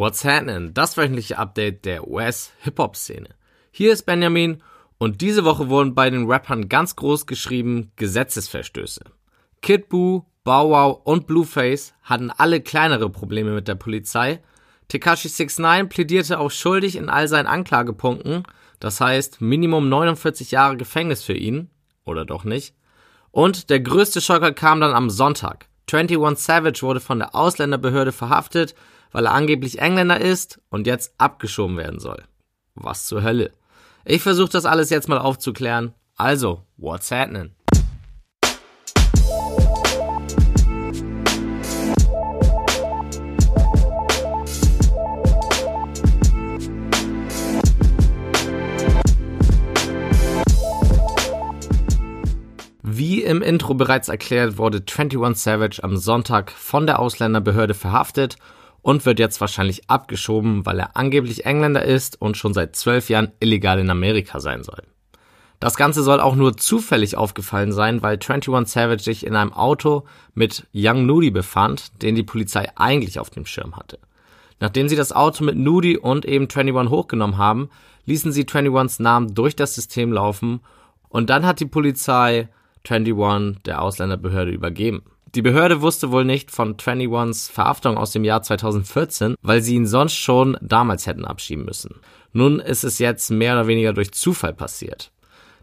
What's happening? Das wöchentliche Update der US-Hip-Hop-Szene. Hier ist Benjamin und diese Woche wurden bei den Rappern ganz groß geschrieben Gesetzesverstöße. Kid Boo, Bow Wow und Blueface hatten alle kleinere Probleme mit der Polizei. Tekashi 69 plädierte auch schuldig in all seinen Anklagepunkten, das heißt Minimum 49 Jahre Gefängnis für ihn, oder doch nicht. Und der größte Schocker kam dann am Sonntag. 21 Savage wurde von der Ausländerbehörde verhaftet, weil er angeblich Engländer ist und jetzt abgeschoben werden soll. Was zur Hölle? Ich versuche das alles jetzt mal aufzuklären. Also, what's happening? Wie im Intro bereits erklärt, wurde 21 Savage am Sonntag von der Ausländerbehörde verhaftet und wird jetzt wahrscheinlich abgeschoben, weil er angeblich Engländer ist und schon seit zwölf Jahren illegal in Amerika sein soll. Das Ganze soll auch nur zufällig aufgefallen sein, weil 21 Savage sich in einem Auto mit Young Nudie befand, den die Polizei eigentlich auf dem Schirm hatte. Nachdem sie das Auto mit Nudie und eben 21 hochgenommen haben, ließen sie 21s Namen durch das System laufen und dann hat die Polizei 21 der Ausländerbehörde übergeben. Die Behörde wusste wohl nicht von 21s Verhaftung aus dem Jahr 2014, weil sie ihn sonst schon damals hätten abschieben müssen. Nun ist es jetzt mehr oder weniger durch Zufall passiert.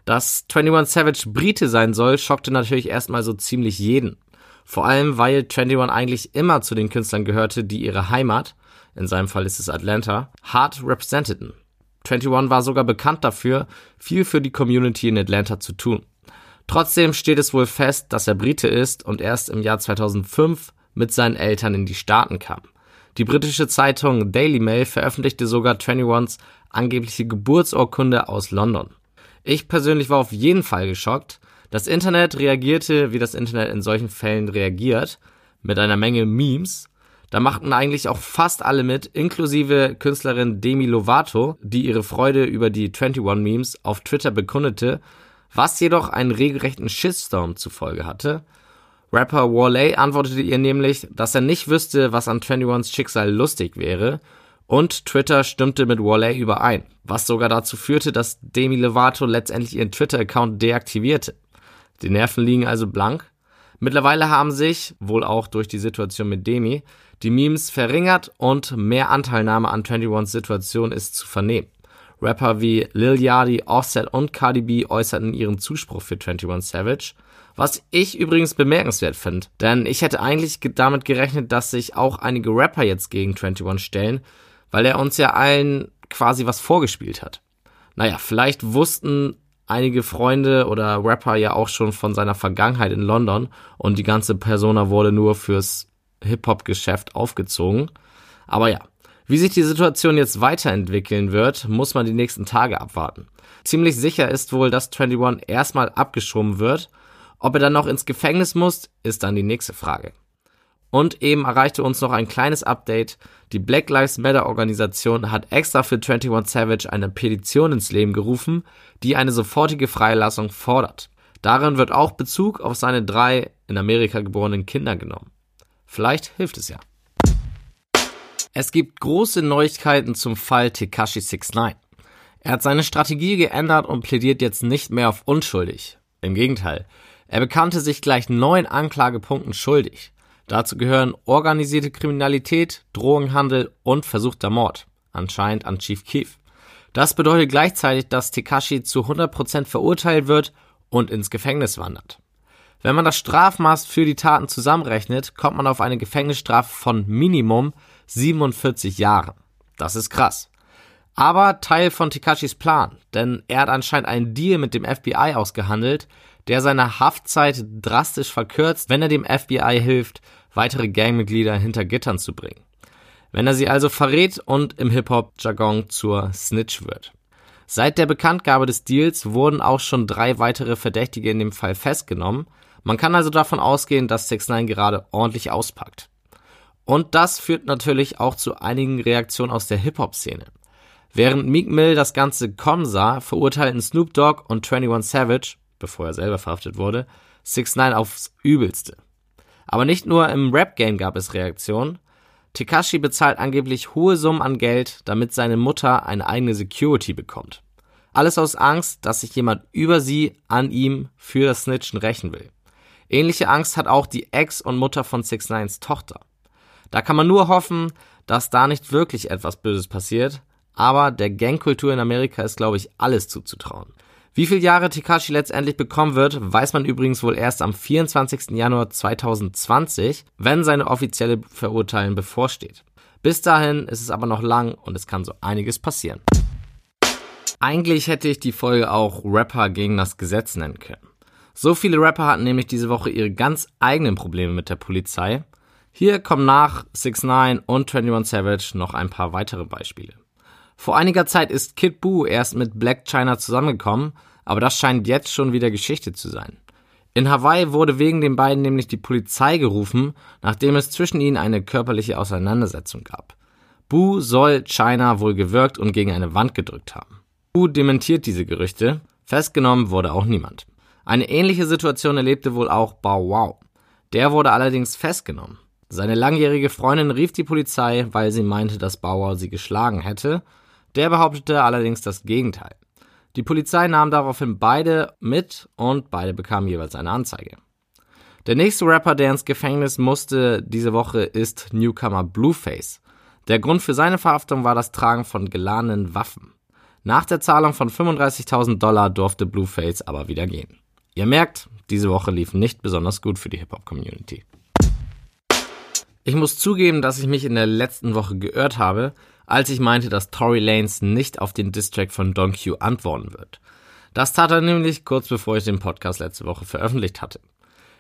Dass 21 Savage Brite sein soll, schockte natürlich erstmal so ziemlich jeden. Vor allem, weil 21 eigentlich immer zu den Künstlern gehörte, die ihre Heimat, in seinem Fall ist es Atlanta, hart representeten. 21 war sogar bekannt dafür, viel für die Community in Atlanta zu tun. Trotzdem steht es wohl fest, dass er Brite ist und erst im Jahr 2005 mit seinen Eltern in die Staaten kam. Die britische Zeitung Daily Mail veröffentlichte sogar 21s angebliche Geburtsurkunde aus London. Ich persönlich war auf jeden Fall geschockt. Das Internet reagierte, wie das Internet in solchen Fällen reagiert, mit einer Menge Memes. Da machten eigentlich auch fast alle mit, inklusive Künstlerin Demi Lovato, die ihre Freude über die 21 Memes auf Twitter bekundete was jedoch einen regelrechten Shitstorm zufolge hatte. Rapper Warley antwortete ihr nämlich, dass er nicht wüsste, was an 21s Schicksal lustig wäre, und Twitter stimmte mit Warley überein, was sogar dazu führte, dass Demi Lovato letztendlich ihren Twitter-Account deaktivierte. Die Nerven liegen also blank. Mittlerweile haben sich, wohl auch durch die Situation mit Demi, die Memes verringert und mehr Anteilnahme an 21s Situation ist zu vernehmen. Rapper wie Lil Yachty, Offset und Cardi B äußerten ihren Zuspruch für 21 Savage. Was ich übrigens bemerkenswert finde, denn ich hätte eigentlich damit gerechnet, dass sich auch einige Rapper jetzt gegen 21 stellen, weil er uns ja allen quasi was vorgespielt hat. Naja, vielleicht wussten einige Freunde oder Rapper ja auch schon von seiner Vergangenheit in London und die ganze Persona wurde nur fürs Hip-Hop-Geschäft aufgezogen. Aber ja, wie sich die Situation jetzt weiterentwickeln wird, muss man die nächsten Tage abwarten. Ziemlich sicher ist wohl, dass 21 erstmal abgeschoben wird. Ob er dann noch ins Gefängnis muss, ist dann die nächste Frage. Und eben erreichte uns noch ein kleines Update. Die Black Lives Matter Organisation hat extra für 21 Savage eine Petition ins Leben gerufen, die eine sofortige Freilassung fordert. Darin wird auch Bezug auf seine drei in Amerika geborenen Kinder genommen. Vielleicht hilft es ja. Es gibt große Neuigkeiten zum Fall Tekashi 69. Er hat seine Strategie geändert und plädiert jetzt nicht mehr auf unschuldig. Im Gegenteil, er bekannte sich gleich neun Anklagepunkten schuldig. Dazu gehören organisierte Kriminalität, Drogenhandel und versuchter Mord, anscheinend an Chief Keef. Das bedeutet gleichzeitig, dass Tekashi zu 100% verurteilt wird und ins Gefängnis wandert. Wenn man das Strafmaß für die Taten zusammenrechnet, kommt man auf eine Gefängnisstrafe von Minimum 47 Jahren. Das ist krass. Aber Teil von Tekashis Plan, denn er hat anscheinend einen Deal mit dem FBI ausgehandelt, der seine Haftzeit drastisch verkürzt, wenn er dem FBI hilft, weitere Gangmitglieder hinter Gittern zu bringen. Wenn er sie also verrät und im Hip-Hop-Jargon zur Snitch wird. Seit der Bekanntgabe des Deals wurden auch schon drei weitere Verdächtige in dem Fall festgenommen. Man kann also davon ausgehen, dass 6 9 gerade ordentlich auspackt. Und das führt natürlich auch zu einigen Reaktionen aus der Hip-Hop-Szene. Während Meek Mill das Ganze kommen sah, verurteilten Snoop Dogg und 21 Savage, bevor er selber verhaftet wurde, 6 9 aufs Übelste. Aber nicht nur im Rap-Game gab es Reaktionen. Tekashi bezahlt angeblich hohe Summen an Geld, damit seine Mutter eine eigene Security bekommt. Alles aus Angst, dass sich jemand über sie an ihm für das Snitchen rächen will. Ähnliche Angst hat auch die Ex und Mutter von 6 9 Tochter. Da kann man nur hoffen, dass da nicht wirklich etwas Böses passiert, aber der Gangkultur in Amerika ist, glaube ich, alles zuzutrauen. Wie viele Jahre Tekashi letztendlich bekommen wird, weiß man übrigens wohl erst am 24. Januar 2020, wenn seine offizielle Verurteilung bevorsteht. Bis dahin ist es aber noch lang und es kann so einiges passieren. Eigentlich hätte ich die Folge auch Rapper gegen das Gesetz nennen können. So viele Rapper hatten nämlich diese Woche ihre ganz eigenen Probleme mit der Polizei. Hier kommen nach 6 9 und 21 Savage noch ein paar weitere Beispiele. Vor einiger Zeit ist Kid Buu erst mit Black China zusammengekommen, aber das scheint jetzt schon wieder Geschichte zu sein. In Hawaii wurde wegen den beiden nämlich die Polizei gerufen, nachdem es zwischen ihnen eine körperliche Auseinandersetzung gab. Boo soll China wohl gewirkt und gegen eine Wand gedrückt haben. Boo dementiert diese Gerüchte, festgenommen wurde auch niemand. Eine ähnliche Situation erlebte wohl auch Bow Wow. Der wurde allerdings festgenommen. Seine langjährige Freundin rief die Polizei, weil sie meinte, dass Bauer sie geschlagen hätte, der behauptete allerdings das Gegenteil. Die Polizei nahm daraufhin beide mit und beide bekamen jeweils eine Anzeige. Der nächste Rapper, der ins Gefängnis musste diese Woche, ist Newcomer Blueface. Der Grund für seine Verhaftung war das Tragen von geladenen Waffen. Nach der Zahlung von 35.000 Dollar durfte Blueface aber wieder gehen. Ihr merkt, diese Woche lief nicht besonders gut für die Hip-Hop-Community. Ich muss zugeben, dass ich mich in der letzten Woche geirrt habe, als ich meinte, dass Tory Lanez nicht auf den Distrack von Don Q antworten wird. Das tat er nämlich kurz bevor ich den Podcast letzte Woche veröffentlicht hatte.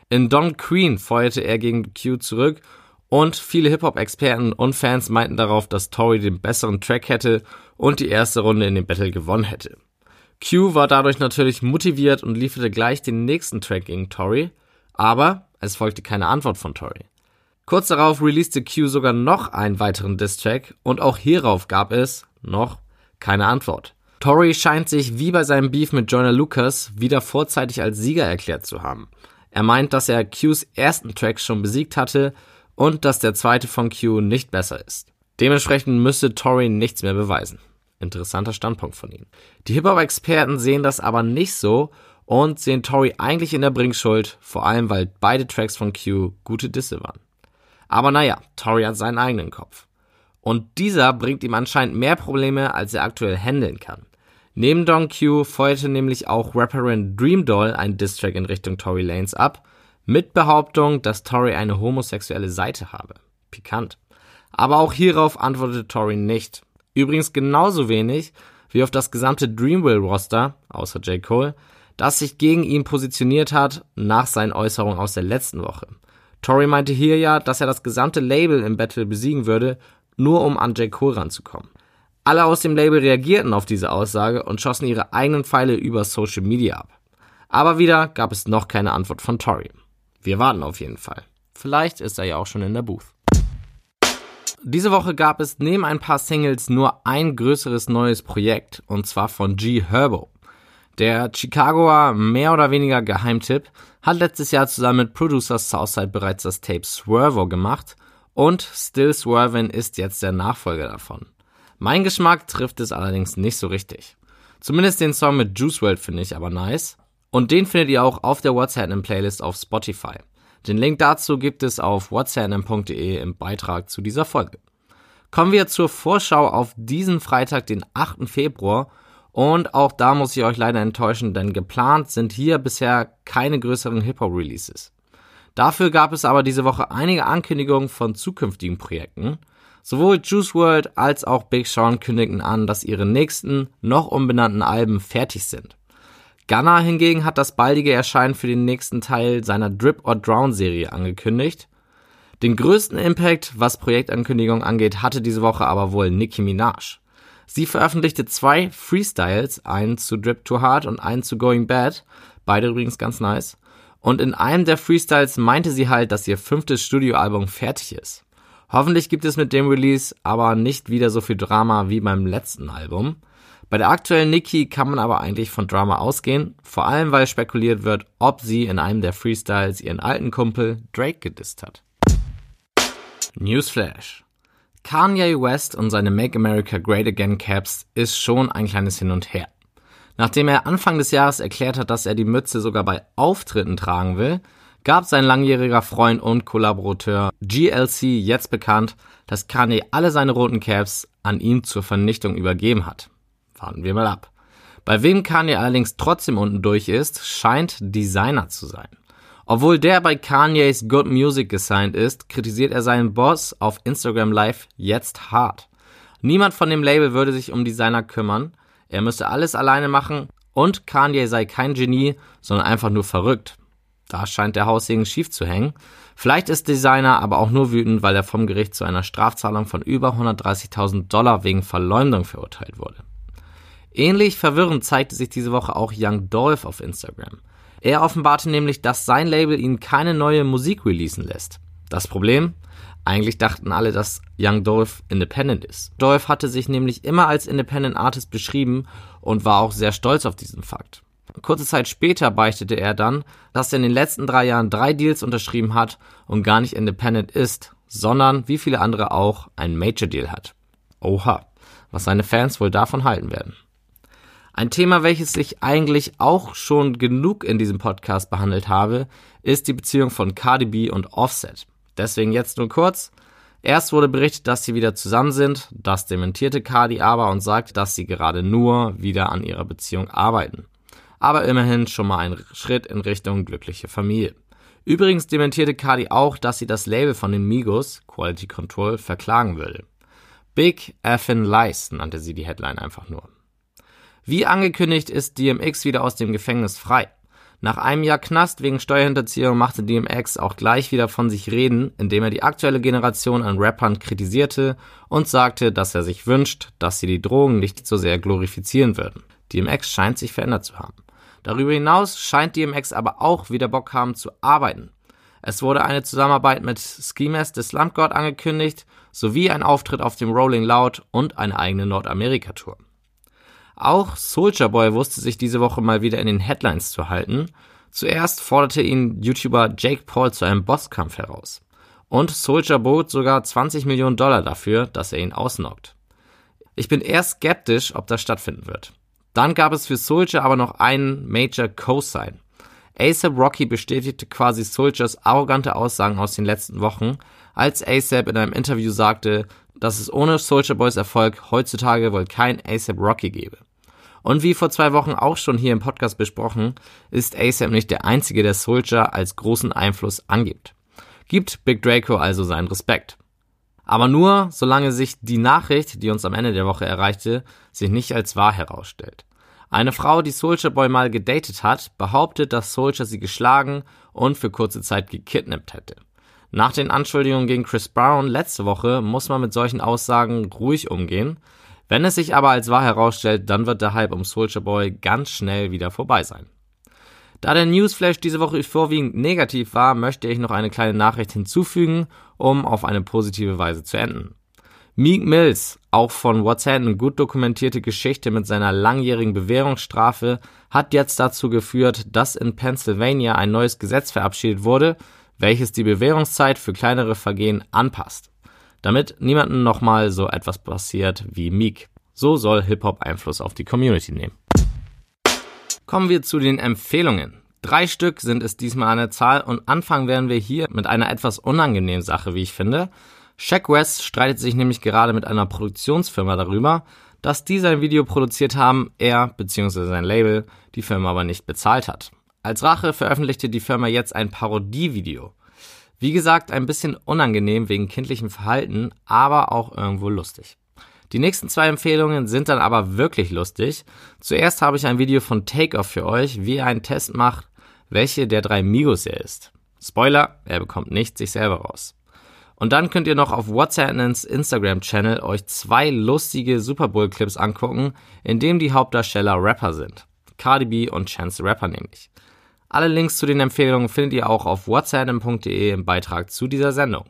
In Don Queen feuerte er gegen Q zurück und viele Hip-Hop-Experten und Fans meinten darauf, dass Tory den besseren Track hätte und die erste Runde in dem Battle gewonnen hätte. Q war dadurch natürlich motiviert und lieferte gleich den nächsten Track gegen Tory, aber es folgte keine Antwort von Tory. Kurz darauf releaste Q sogar noch einen weiteren Diss-Track und auch hierauf gab es noch keine Antwort. Tory scheint sich wie bei seinem Beef mit Jonah Lucas wieder vorzeitig als Sieger erklärt zu haben. Er meint, dass er Qs ersten Track schon besiegt hatte und dass der zweite von Q nicht besser ist. Dementsprechend müsste Tory nichts mehr beweisen. Interessanter Standpunkt von ihm. Die Hip-Hop-Experten sehen das aber nicht so und sehen Tory eigentlich in der Bringschuld, vor allem weil beide Tracks von Q gute Disse waren. Aber naja, Tori hat seinen eigenen Kopf. Und dieser bringt ihm anscheinend mehr Probleme, als er aktuell handeln kann. Neben Don Q feuerte nämlich auch Rapperin Dream Doll ein Distrack in Richtung Tory Lanes ab, mit Behauptung, dass Tory eine homosexuelle Seite habe. Pikant. Aber auch hierauf antwortete Tory nicht. Übrigens genauso wenig wie auf das gesamte Dreamville-Roster, außer J. Cole, das sich gegen ihn positioniert hat nach seinen Äußerungen aus der letzten Woche. Tory meinte hier ja, dass er das gesamte Label im Battle besiegen würde, nur um an J. Cole ranzukommen. Alle aus dem Label reagierten auf diese Aussage und schossen ihre eigenen Pfeile über Social Media ab. Aber wieder gab es noch keine Antwort von Tory. Wir warten auf jeden Fall. Vielleicht ist er ja auch schon in der Booth. Diese Woche gab es neben ein paar Singles nur ein größeres neues Projekt, und zwar von G Herbo. Der Chicagoer mehr oder weniger Geheimtipp hat letztes Jahr zusammen mit Producer Southside bereits das Tape Swervo gemacht und Still Swervin ist jetzt der Nachfolger davon. Mein Geschmack trifft es allerdings nicht so richtig. Zumindest den Song mit Juice WRLD finde ich aber nice und den findet ihr auch auf der WhatsApp Playlist auf Spotify. Den Link dazu gibt es auf whatsapp.de im Beitrag zu dieser Folge. Kommen wir zur Vorschau auf diesen Freitag, den 8. Februar und auch da muss ich euch leider enttäuschen, denn geplant sind hier bisher keine größeren Hip-Hop-Releases. Dafür gab es aber diese Woche einige Ankündigungen von zukünftigen Projekten. Sowohl Juice World als auch Big Sean kündigten an, dass ihre nächsten, noch unbenannten Alben fertig sind. Gunna hingegen hat das baldige Erscheinen für den nächsten Teil seiner Drip or Drown Serie angekündigt. Den größten Impact, was Projektankündigungen angeht, hatte diese Woche aber wohl Nicki Minaj. Sie veröffentlichte zwei Freestyles, einen zu Drip Too Hard und einen zu Going Bad, beide übrigens ganz nice. Und in einem der Freestyles meinte sie halt, dass ihr fünftes Studioalbum fertig ist. Hoffentlich gibt es mit dem Release aber nicht wieder so viel Drama wie beim letzten Album. Bei der aktuellen Nicki kann man aber eigentlich von Drama ausgehen, vor allem weil spekuliert wird, ob sie in einem der Freestyles ihren alten Kumpel Drake gedisst hat. Newsflash. Kanye West und seine Make America Great Again Caps ist schon ein kleines Hin und Her. Nachdem er Anfang des Jahres erklärt hat, dass er die Mütze sogar bei Auftritten tragen will, gab sein langjähriger Freund und Kollaborateur GLC jetzt bekannt, dass Kanye alle seine roten Caps an ihn zur Vernichtung übergeben hat. Warten wir mal ab. Bei wem Kanye allerdings trotzdem unten durch ist, scheint Designer zu sein. Obwohl der bei Kanye's Good Music gesigned ist, kritisiert er seinen Boss auf Instagram Live jetzt hart. Niemand von dem Label würde sich um Designer kümmern, er müsste alles alleine machen und Kanye sei kein Genie, sondern einfach nur verrückt. Da scheint der Haussegen schief zu hängen. Vielleicht ist Designer aber auch nur wütend, weil er vom Gericht zu einer Strafzahlung von über 130.000 Dollar wegen Verleumdung verurteilt wurde. Ähnlich verwirrend zeigte sich diese Woche auch Young Dolph auf Instagram. Er offenbarte nämlich, dass sein Label ihn keine neue Musik releasen lässt. Das Problem? Eigentlich dachten alle, dass Young Dolph independent ist. Dolph hatte sich nämlich immer als Independent Artist beschrieben und war auch sehr stolz auf diesen Fakt. Kurze Zeit später beichtete er dann, dass er in den letzten drei Jahren drei Deals unterschrieben hat und gar nicht independent ist, sondern, wie viele andere auch, einen Major Deal hat. Oha, was seine Fans wohl davon halten werden. Ein Thema, welches ich eigentlich auch schon genug in diesem Podcast behandelt habe, ist die Beziehung von Cardi B und Offset. Deswegen jetzt nur kurz. Erst wurde berichtet, dass sie wieder zusammen sind. Das dementierte Cardi aber und sagte, dass sie gerade nur wieder an ihrer Beziehung arbeiten. Aber immerhin schon mal ein Schritt in Richtung glückliche Familie. Übrigens dementierte Cardi auch, dass sie das Label von den Migos, Quality Control, verklagen würde. Big Effin Lies nannte sie die Headline einfach nur. Wie angekündigt ist DMX wieder aus dem Gefängnis frei. Nach einem Jahr Knast wegen Steuerhinterziehung machte DMX auch gleich wieder von sich reden, indem er die aktuelle Generation an Rappern kritisierte und sagte, dass er sich wünscht, dass sie die Drogen nicht so sehr glorifizieren würden. DMX scheint sich verändert zu haben. Darüber hinaus scheint DMX aber auch wieder Bock haben zu arbeiten. Es wurde eine Zusammenarbeit mit Mask des Slump God angekündigt, sowie ein Auftritt auf dem Rolling Loud und eine eigene Nordamerika-Tour. Auch Soulja Boy wusste sich diese Woche mal wieder in den Headlines zu halten. Zuerst forderte ihn YouTuber Jake Paul zu einem Bosskampf heraus. Und Soulja bot sogar 20 Millionen Dollar dafür, dass er ihn ausnockt. Ich bin eher skeptisch, ob das stattfinden wird. Dann gab es für Soulja aber noch einen Major Co-Sign. ASAP Rocky bestätigte quasi Souljas arrogante Aussagen aus den letzten Wochen, als ASAP in einem Interview sagte, dass es ohne Soulja Boys Erfolg heutzutage wohl kein ASAP Rocky gäbe. Und wie vor zwei Wochen auch schon hier im Podcast besprochen, ist ASAP nicht der einzige, der Soldier als großen Einfluss angibt. Gibt Big Draco also seinen Respekt. Aber nur, solange sich die Nachricht, die uns am Ende der Woche erreichte, sich nicht als wahr herausstellt. Eine Frau, die Soldier Boy mal gedatet hat, behauptet, dass Soldier sie geschlagen und für kurze Zeit gekidnappt hätte. Nach den Anschuldigungen gegen Chris Brown letzte Woche muss man mit solchen Aussagen ruhig umgehen, wenn es sich aber als wahr herausstellt, dann wird der Hype um Soulja Boy ganz schnell wieder vorbei sein. Da der Newsflash diese Woche vorwiegend negativ war, möchte ich noch eine kleine Nachricht hinzufügen, um auf eine positive Weise zu enden. Meek Mills, auch von What's Happening gut dokumentierte Geschichte mit seiner langjährigen Bewährungsstrafe, hat jetzt dazu geführt, dass in Pennsylvania ein neues Gesetz verabschiedet wurde, welches die Bewährungszeit für kleinere Vergehen anpasst damit niemandem nochmal so etwas passiert wie Meek. So soll Hip-Hop Einfluss auf die Community nehmen. Kommen wir zu den Empfehlungen. Drei Stück sind es diesmal an der Zahl und anfangen werden wir hier mit einer etwas unangenehmen Sache, wie ich finde. Shaq West streitet sich nämlich gerade mit einer Produktionsfirma darüber, dass die sein Video produziert haben, er bzw. sein Label die Firma aber nicht bezahlt hat. Als Rache veröffentlichte die Firma jetzt ein Parodievideo. Wie gesagt, ein bisschen unangenehm wegen kindlichem Verhalten, aber auch irgendwo lustig. Die nächsten zwei Empfehlungen sind dann aber wirklich lustig. Zuerst habe ich ein Video von Takeoff für euch, wie er einen Test macht, welche der drei Migos er ist. Spoiler, er bekommt nicht sich selber raus. Und dann könnt ihr noch auf WhatsApp's Instagram-Channel euch zwei lustige Super Bowl-Clips angucken, in dem die Hauptdarsteller Rapper sind. Cardi B und Chance Rapper nämlich. Alle Links zu den Empfehlungen findet ihr auch auf whatsapp.de im Beitrag zu dieser Sendung.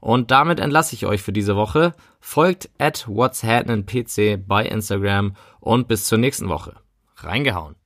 Und damit entlasse ich euch für diese Woche. Folgt at whatshappeningpc bei Instagram und bis zur nächsten Woche. Reingehauen.